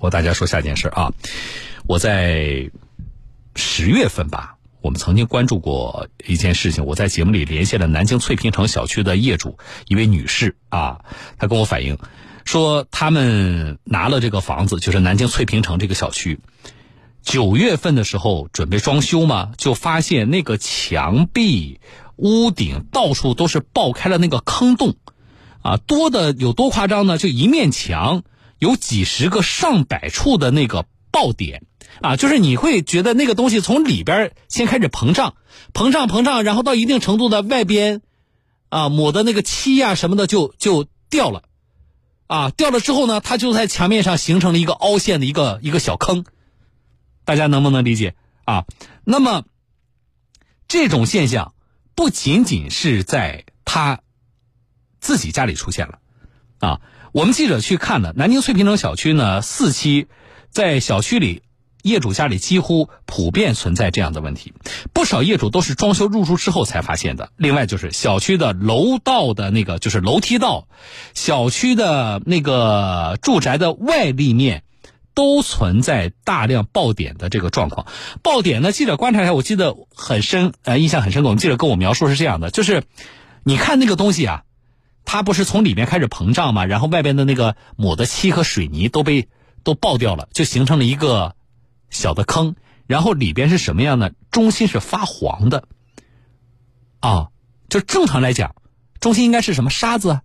我大家说下件事啊，我在十月份吧，我们曾经关注过一件事情。我在节目里连线了南京翠屏城小区的业主一位女士啊，她跟我反映说，他们拿了这个房子，就是南京翠屏城这个小区，九月份的时候准备装修嘛，就发现那个墙壁、屋顶到处都是爆开了那个坑洞，啊，多的有多夸张呢？就一面墙。有几十个、上百处的那个爆点，啊，就是你会觉得那个东西从里边先开始膨胀，膨胀、膨胀，然后到一定程度的外边，啊，抹的那个漆呀什么的就就掉了，啊，掉了之后呢，它就在墙面上形成了一个凹陷的一个一个小坑，大家能不能理解啊？那么这种现象不仅仅是在他自己家里出现了，啊。我们记者去看了南京翠屏城小区呢，四期，在小区里，业主家里几乎普遍存在这样的问题，不少业主都是装修入住之后才发现的。另外就是小区的楼道的那个就是楼梯道，小区的那个住宅的外立面，都存在大量爆点的这个状况。爆点呢，记者观察一下，我记得很深，呃，印象很深刻。我们记者跟我描述是这样的，就是你看那个东西啊。它不是从里面开始膨胀吗？然后外边的那个抹的漆和水泥都被都爆掉了，就形成了一个小的坑。然后里边是什么样的？中心是发黄的，啊，就正常来讲，中心应该是什么沙子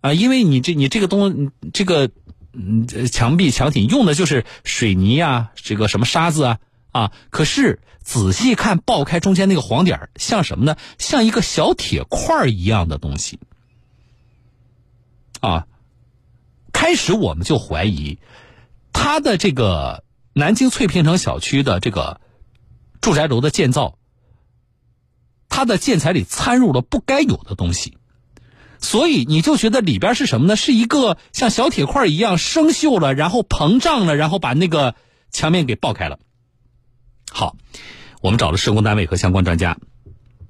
啊？因为你这你这个东这个嗯墙壁墙体用的就是水泥啊，这个什么沙子啊啊。可是仔细看，爆开中间那个黄点像什么呢？像一个小铁块一样的东西。啊，开始我们就怀疑，他的这个南京翠屏城小区的这个住宅楼的建造，它的建材里掺入了不该有的东西，所以你就觉得里边是什么呢？是一个像小铁块一样生锈了，然后膨胀了，然后把那个墙面给爆开了。好，我们找了施工单位和相关专家，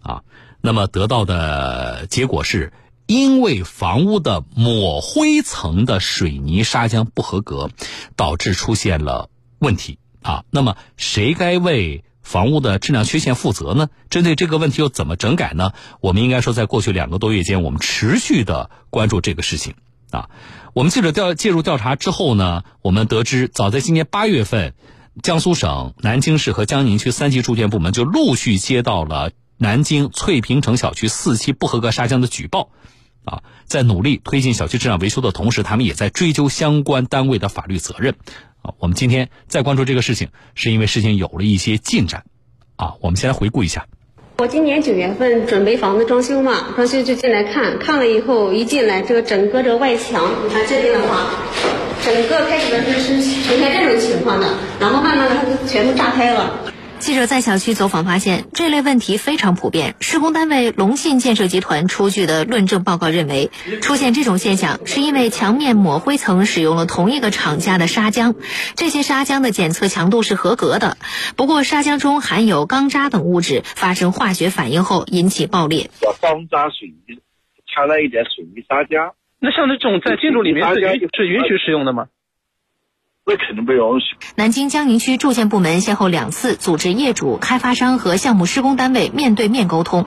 啊，那么得到的结果是。因为房屋的抹灰层的水泥砂浆不合格，导致出现了问题啊。那么谁该为房屋的质量缺陷负责呢？针对这个问题又怎么整改呢？我们应该说，在过去两个多月间，我们持续的关注这个事情啊。我们记者调介入调查之后呢，我们得知，早在今年八月份，江苏省南京市和江宁区三级住建部门就陆续接到了南京翠屏城小区四期不合格砂浆的举报。啊，在努力推进小区质量维修的同时，他们也在追究相关单位的法律责任。啊，我们今天再关注这个事情，是因为事情有了一些进展。啊，我们先来回顾一下。我今年九月份准备房子装修嘛，装修就进来看看了以后，一进来这个整个这外墙，你看这边的话，整个开始的是是呈现这种情况的，然后慢慢的它就全部炸开了。记者在小区走访发现，这类问题非常普遍。施工单位龙信建设集团出具的论证报告认为，出现这种现象是因为墙面抹灰层使用了同一个厂家的砂浆，这些砂浆的检测强度是合格的。不过，砂浆中含有钢渣等物质，发生化学反应后引起爆裂。钢渣水泥掺了一点水泥砂浆，那像这种在建筑里面是允是允许使用的吗？那肯定不允许。南京江宁区住建部门先后两次组织业主、开发商和项目施工单位面对面沟通。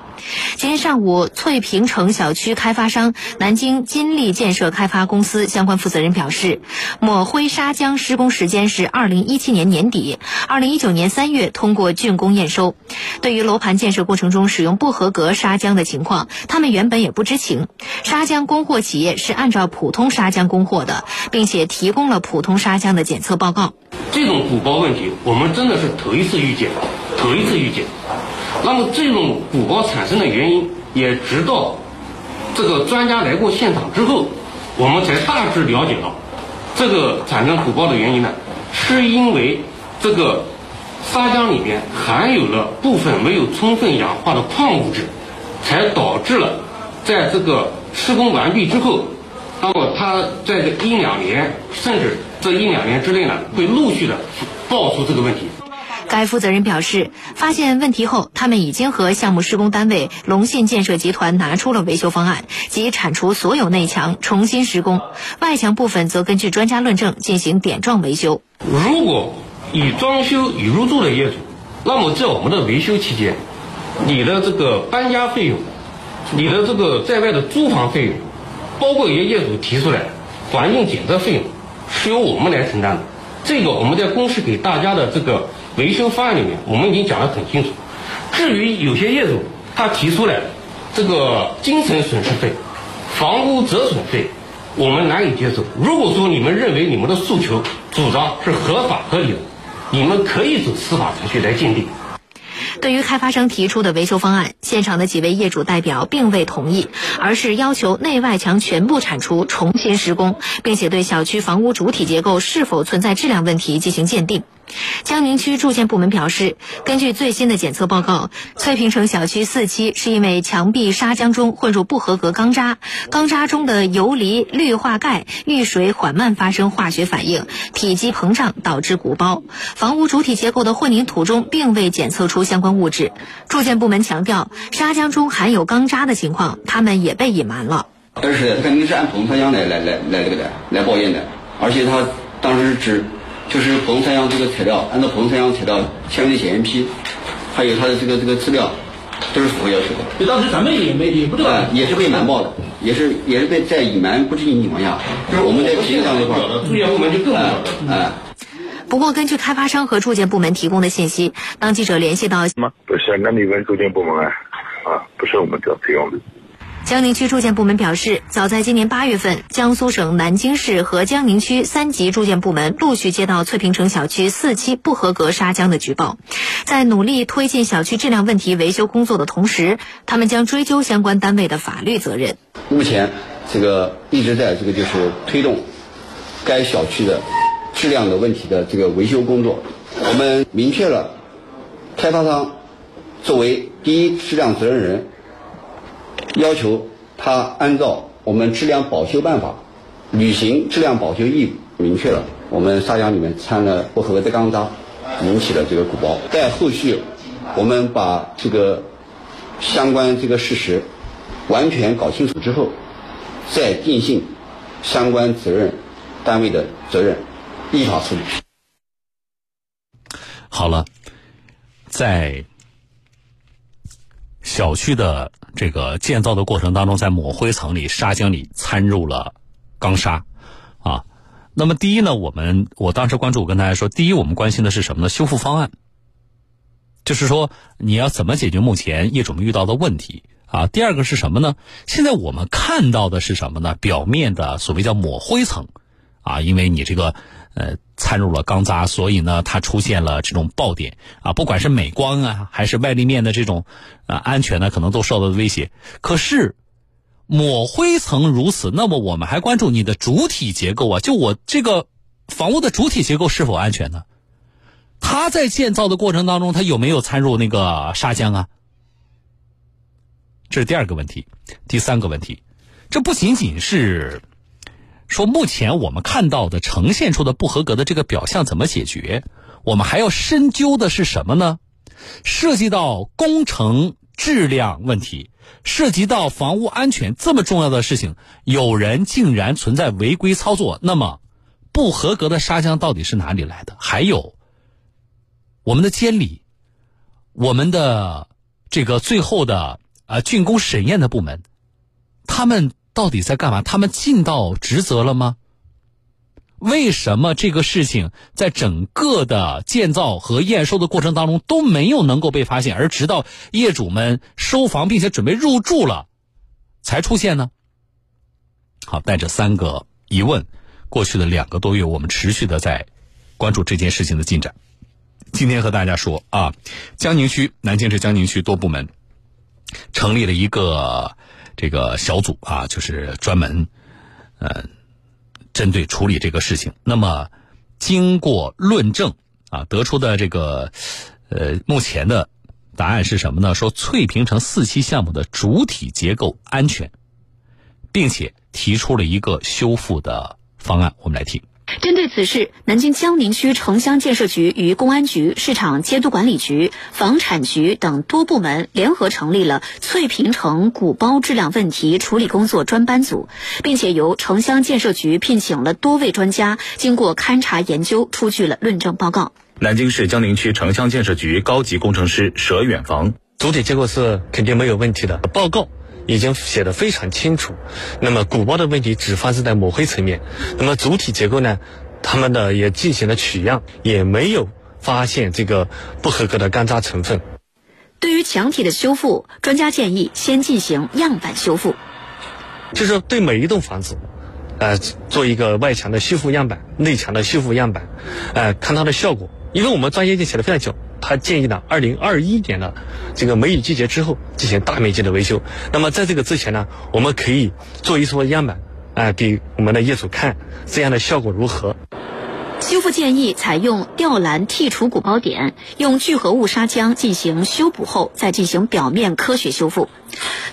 今天上午，翠屏城小区开发商南京金利建设开发公司相关负责人表示，抹灰砂浆施工时间是二零一七年年底，二零一九年三月通过竣工验收。对于楼盘建设过程中使用不合格砂浆的情况，他们原本也不知情。砂浆供货企业是按照普通砂浆供货的，并且提供了普通砂浆的。检测报告，这种鼓包问题，我们真的是头一次遇见，头一次遇见。那么这种鼓包产生的原因，也直到这个专家来过现场之后，我们才大致了解到，这个产生鼓包的原因呢，是因为这个砂浆里面含有了部分没有充分氧化的矿物质，才导致了在这个施工完毕之后，那么它在这一两年甚至。这一两年之内呢，会陆续的爆出这个问题。该负责人表示，发现问题后，他们已经和项目施工单位龙信建设集团拿出了维修方案，即铲除所有内墙，重新施工；外墙部分则根据专家论证进行点状维修。如果已装修已入住的业主，那么在我们的维修期间，你的这个搬家费用，你的这个在外的租房费用，包括一些业主提出来环境检测费用，是由我们来承担的。这个我们在公示给大家的这个维修方案里面，我们已经讲得很清楚。至于有些业主他提出来这个精神损失费、房屋折损费，我们难以接受。如果说你们认为你们的诉求主张是合法合理的，你们可以走司法程序来鉴定。对于开发商提出的维修方案，现场的几位业主代表并未同意，而是要求内外墙全部铲除，重新施工，并且对小区房屋主体结构是否存在质量问题进行鉴定。江宁区住建部门表示，根据最新的检测报告，翠屏城小区四期是因为墙壁砂浆中混入不合格钢渣，钢渣中的游离氯化钙遇水缓慢发生化学反应，体积膨胀导致鼓包。房屋主体结构的混凝土中并未检测出相关物质。住建部门强调，砂浆中含有钢渣的情况，他们也被隐瞒了。但是肯定是按硼砂浆来来来来这个的来报验的，而且他当时只。就是硼三阳这个材料，按照硼三阳材料签名的检验批，还有它的这个这个资料，都是符合要求的。就当时咱们也没也不知道，也是被瞒报的，也是也是被在隐瞒不知情情况下，就是我们在批量这块儿，住建部门就更不晓得。哎。不过，根据开发商和住建部门提供的信息，当记者联系到，不是，那你问住建部门啊，啊，不是我们这提供的。江宁区住建部门表示，早在今年八月份，江苏省南京市和江宁区三级住建部门陆续接到翠屏城小区四期不合格砂浆的举报。在努力推进小区质量问题维修工作的同时，他们将追究相关单位的法律责任。目前，这个一直在这个就是推动该小区的质量的问题的这个维修工作。我们明确了，开发商作为第一质量责任人。要求他按照我们质量保修办法履行质量保修义务，明确了我们砂浆里面掺了不合格的钢渣，引起了这个鼓包。在后续，我们把这个相关这个事实完全搞清楚之后，再定性相关责任单位的责任，依法处理。好了，在。小区的这个建造的过程当中，在抹灰层里、砂浆里掺入了钢砂，啊，那么第一呢，我们我当时关注，我跟大家说，第一，我们关心的是什么呢？修复方案，就是说你要怎么解决目前业主们遇到的问题啊？第二个是什么呢？现在我们看到的是什么呢？表面的所谓叫抹灰层，啊，因为你这个。呃，掺入了钢渣，所以呢，它出现了这种爆点啊，不管是美观啊，还是外立面的这种啊安全呢，可能都受到了威胁。可是抹灰层如此，那么我们还关注你的主体结构啊，就我这个房屋的主体结构是否安全呢？它在建造的过程当中，它有没有掺入那个砂浆啊？这是第二个问题，第三个问题，这不仅仅是。说目前我们看到的呈现出的不合格的这个表象怎么解决？我们还要深究的是什么呢？涉及到工程质量问题，涉及到房屋安全这么重要的事情，有人竟然存在违规操作。那么，不合格的砂浆到底是哪里来的？还有，我们的监理，我们的这个最后的啊竣工审验的部门，他们。到底在干嘛？他们尽到职责了吗？为什么这个事情在整个的建造和验收的过程当中都没有能够被发现，而直到业主们收房并且准备入住了，才出现呢？好，带着三个疑问，过去的两个多月，我们持续的在关注这件事情的进展。今天和大家说啊，江宁区南京市江宁区多部门成立了一个。这个小组啊，就是专门，呃，针对处理这个事情。那么，经过论证啊，得出的这个，呃，目前的答案是什么呢？说翠屏城四期项目的主体结构安全，并且提出了一个修复的方案。我们来听。针对此事，南京江宁区城乡建设局与公安局、市场监督管理局、房产局等多部门联合成立了翠屏城鼓包质量问题处理工作专班组，并且由城乡建设局聘请了多位专家，经过勘查研究，出具了论证报告。南京市江宁区城乡建设局高级工程师佘远房，主体结构是肯定没有问题的，报告。已经写的非常清楚，那么鼓包的问题只发生在抹灰层面，那么主体结构呢，他们的也进行了取样，也没有发现这个不合格的干渣成分。对于墙体的修复，专家建议先进行样板修复，就是对每一栋房子，呃，做一个外墙的修复样板、内墙的修复样板，呃，看它的效果，因为我们专业已经写的非常久。他建议呢，二零二一年的这个梅雨季节之后进行大面积的维修。那么在这个之前呢，我们可以做一撮样板，啊，给我们的业主看，这样的效果如何？修复建议采用吊篮剔除鼓包点，用聚合物砂浆进行修补后，再进行表面科学修复。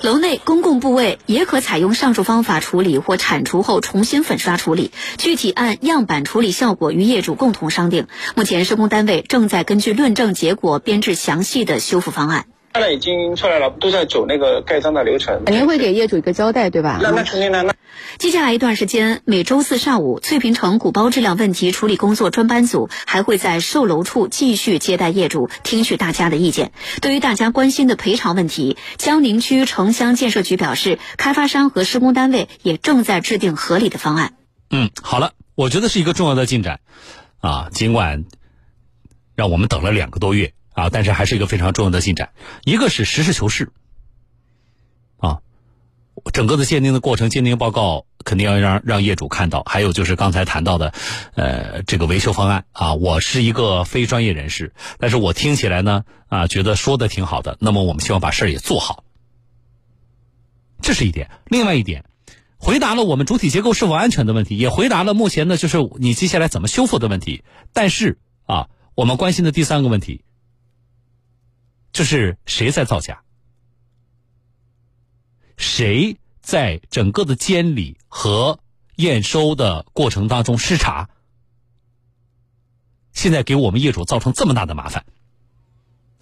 楼内公共部位也可采用上述方法处理或铲除后重新粉刷处理，具体按样板处理效果与业主共同商定。目前施工单位正在根据论证结果编制详细的修复方案。现在已经出来了，都在走那个盖章的流程。肯定会给业主一个交代，对吧？那那肯定的。那接下来一段时间，每周四上午，翠屏城鼓包质量问题处理工作专班组还会在售楼处继续接待业主，听取大家的意见。对于大家关心的赔偿问题，江宁区城乡建设局表示，开发商和施工单位也正在制定合理的方案。嗯，好了，我觉得是一个重要的进展，啊，尽管让我们等了两个多月。啊，但是还是一个非常重要的进展。一个是实事求是，整个的鉴定的过程、鉴定报告肯定要让让业主看到。还有就是刚才谈到的，呃，这个维修方案啊，我是一个非专业人士，但是我听起来呢，啊，觉得说的挺好的。那么我们希望把事儿也做好，这是一点。另外一点，回答了我们主体结构是否安全的问题，也回答了目前呢就是你接下来怎么修复的问题。但是啊，我们关心的第三个问题。这是谁在造假？谁在整个的监理和验收的过程当中失察？现在给我们业主造成这么大的麻烦，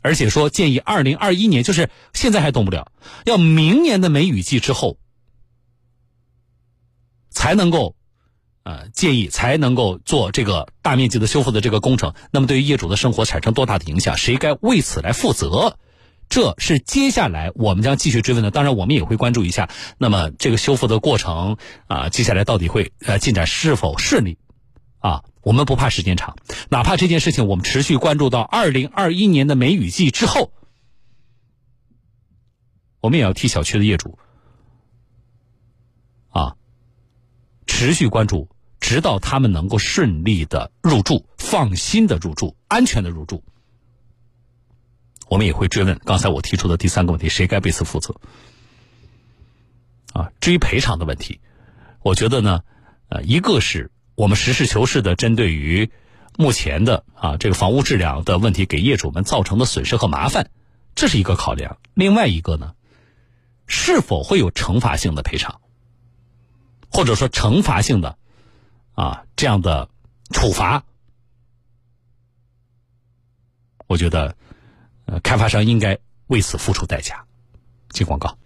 而且说建议二零二一年，就是现在还动不了，要明年的梅雨季之后才能够。呃，建议才能够做这个大面积的修复的这个工程，那么对于业主的生活产生多大的影响？谁该为此来负责？这是接下来我们将继续追问的。当然，我们也会关注一下，那么这个修复的过程啊，接下来到底会呃进展是否顺利？啊，我们不怕时间长，哪怕这件事情我们持续关注到二零二一年的梅雨季之后，我们也要替小区的业主啊持续关注。直到他们能够顺利的入住、放心的入住、安全的入住，我们也会追问刚才我提出的第三个问题：谁该为此负责？啊，至于赔偿的问题，我觉得呢，呃，一个是我们实事求是的针对于目前的啊这个房屋质量的问题给业主们造成的损失和麻烦，这是一个考量；另外一个呢，是否会有惩罚性的赔偿，或者说惩罚性的？啊，这样的处罚，我觉得，呃，开发商应该为此付出代价。进广告。